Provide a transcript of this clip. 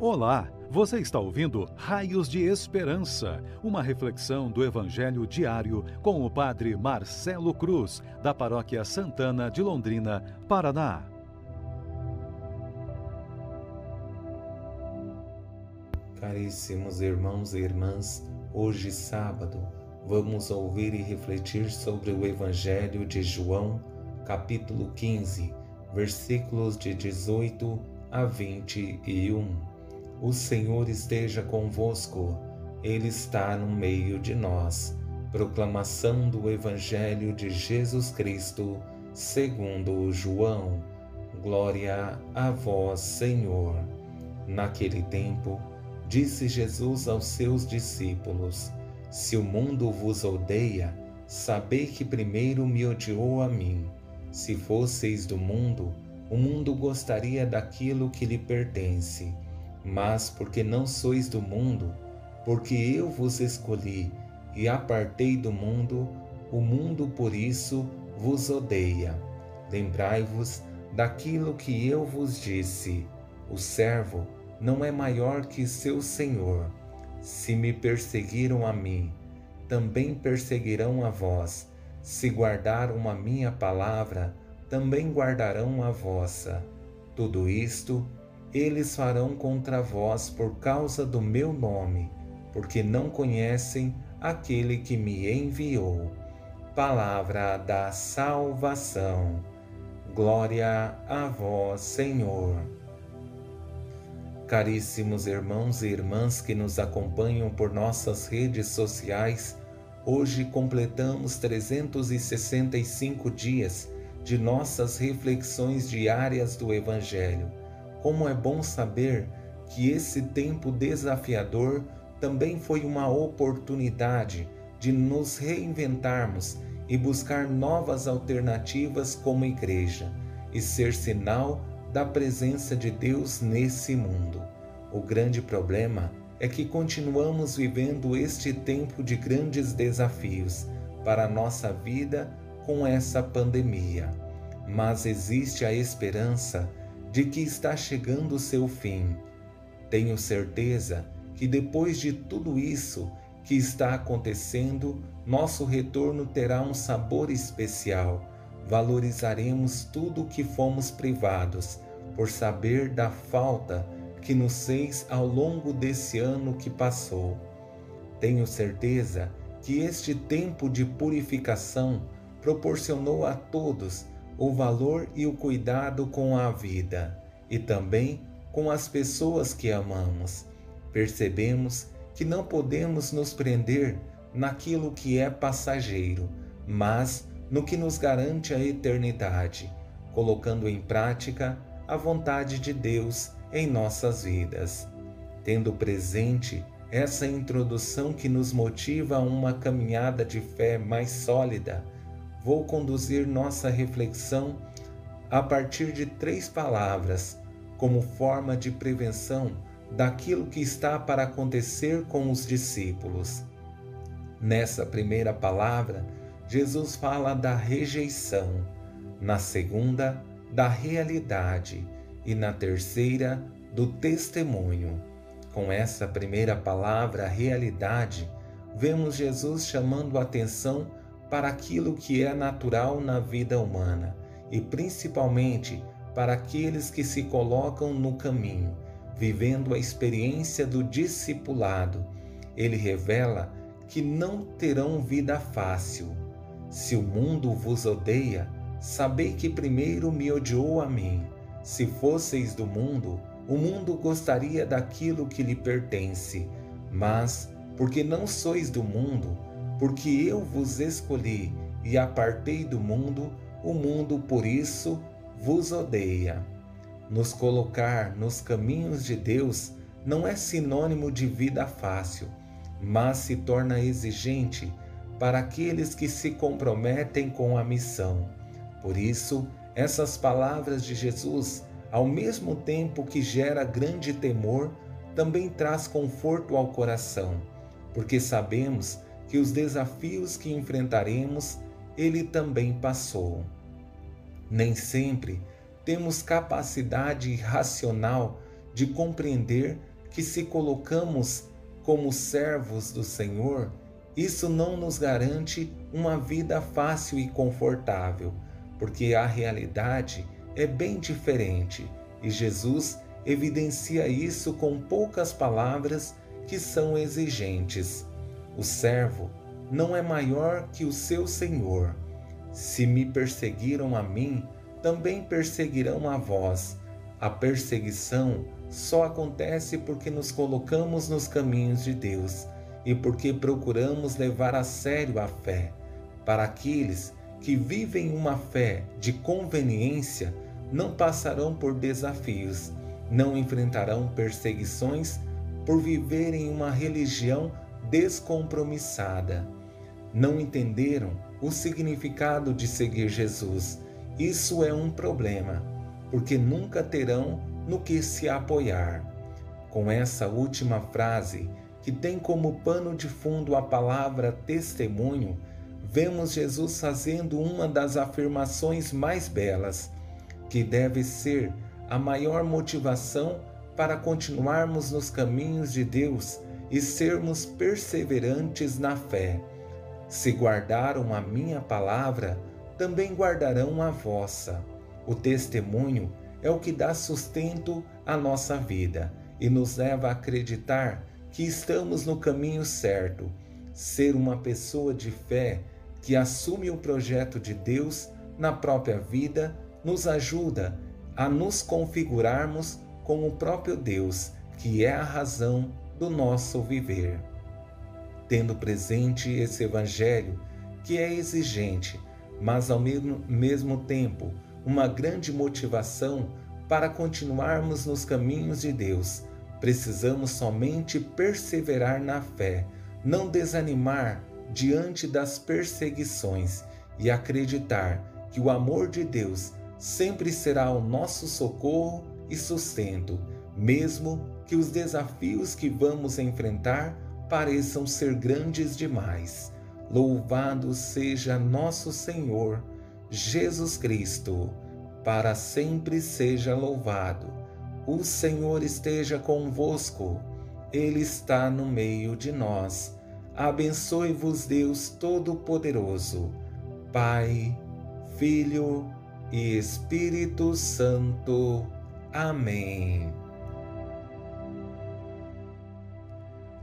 Olá, você está ouvindo Raios de Esperança, uma reflexão do Evangelho diário com o Padre Marcelo Cruz, da Paróquia Santana de Londrina, Paraná. Caríssimos irmãos e irmãs, hoje sábado, vamos ouvir e refletir sobre o Evangelho de João, capítulo 15, versículos de 18 a 21. O Senhor esteja convosco, Ele está no meio de nós. Proclamação do Evangelho de Jesus Cristo, segundo João. Glória a vós, Senhor. Naquele tempo, disse Jesus aos seus discípulos: Se o mundo vos odeia, sabei que primeiro me odiou a mim. Se fosseis do mundo, o mundo gostaria daquilo que lhe pertence mas porque não sois do mundo, porque eu vos escolhi e apartei do mundo, o mundo por isso vos odeia. Lembrai-vos daquilo que eu vos disse: o servo não é maior que seu senhor. Se me perseguiram a mim, também perseguirão a vós. Se guardaram a minha palavra, também guardarão a vossa. Tudo isto eles farão contra vós por causa do meu nome, porque não conhecem aquele que me enviou. Palavra da salvação. Glória a vós, Senhor. Caríssimos irmãos e irmãs que nos acompanham por nossas redes sociais, hoje completamos 365 dias de nossas reflexões diárias do Evangelho como é bom saber que esse tempo desafiador também foi uma oportunidade de nos reinventarmos e buscar novas alternativas como igreja e ser sinal da presença de Deus nesse mundo. O grande problema é que continuamos vivendo este tempo de grandes desafios para a nossa vida com essa pandemia. Mas existe a esperança de que está chegando o seu fim. Tenho certeza que depois de tudo isso que está acontecendo, nosso retorno terá um sabor especial. Valorizaremos tudo o que fomos privados, por saber da falta que nos fez ao longo desse ano que passou. Tenho certeza que este tempo de purificação proporcionou a todos o valor e o cuidado com a vida e também com as pessoas que amamos. Percebemos que não podemos nos prender naquilo que é passageiro, mas no que nos garante a eternidade, colocando em prática a vontade de Deus em nossas vidas. Tendo presente essa introdução que nos motiva a uma caminhada de fé mais sólida, vou conduzir nossa reflexão a partir de três palavras, como forma de prevenção daquilo que está para acontecer com os discípulos. Nessa primeira palavra, Jesus fala da rejeição, na segunda, da realidade e na terceira, do testemunho. Com essa primeira palavra, realidade, vemos Jesus chamando a atenção para aquilo que é natural na vida humana e principalmente para aqueles que se colocam no caminho, vivendo a experiência do discipulado. Ele revela que não terão vida fácil. Se o mundo vos odeia, sabei que primeiro me odiou a mim. Se fosseis do mundo, o mundo gostaria daquilo que lhe pertence, mas, porque não sois do mundo, porque eu vos escolhi e apartei do mundo, o mundo por isso vos odeia. Nos colocar nos caminhos de Deus não é sinônimo de vida fácil, mas se torna exigente para aqueles que se comprometem com a missão. Por isso, essas palavras de Jesus, ao mesmo tempo que gera grande temor, também traz conforto ao coração, porque sabemos que os desafios que enfrentaremos, ele também passou. Nem sempre temos capacidade racional de compreender que se colocamos como servos do Senhor, isso não nos garante uma vida fácil e confortável, porque a realidade é bem diferente e Jesus evidencia isso com poucas palavras que são exigentes. O servo não é maior que o seu senhor. Se me perseguiram a mim, também perseguirão a vós. A perseguição só acontece porque nos colocamos nos caminhos de Deus e porque procuramos levar a sério a fé. Para aqueles que vivem uma fé de conveniência, não passarão por desafios, não enfrentarão perseguições por viverem uma religião descompromissada. Não entenderam o significado de seguir Jesus. Isso é um problema, porque nunca terão no que se apoiar. Com essa última frase, que tem como pano de fundo a palavra testemunho, vemos Jesus fazendo uma das afirmações mais belas, que deve ser a maior motivação para continuarmos nos caminhos de Deus e sermos perseverantes na fé. Se guardaram a minha palavra, também guardarão a vossa. O testemunho é o que dá sustento à nossa vida e nos leva a acreditar que estamos no caminho certo. Ser uma pessoa de fé que assume o projeto de Deus na própria vida nos ajuda a nos configurarmos com o próprio Deus, que é a razão do nosso viver. Tendo presente esse Evangelho, que é exigente, mas ao mesmo, mesmo tempo uma grande motivação para continuarmos nos caminhos de Deus, precisamos somente perseverar na fé, não desanimar diante das perseguições e acreditar que o amor de Deus sempre será o nosso socorro e sustento, mesmo que os desafios que vamos enfrentar pareçam ser grandes demais. Louvado seja nosso Senhor Jesus Cristo, para sempre seja louvado. O Senhor esteja convosco, Ele está no meio de nós. Abençoe-vos, Deus Todo-Poderoso, Pai, Filho e Espírito Santo. Amém.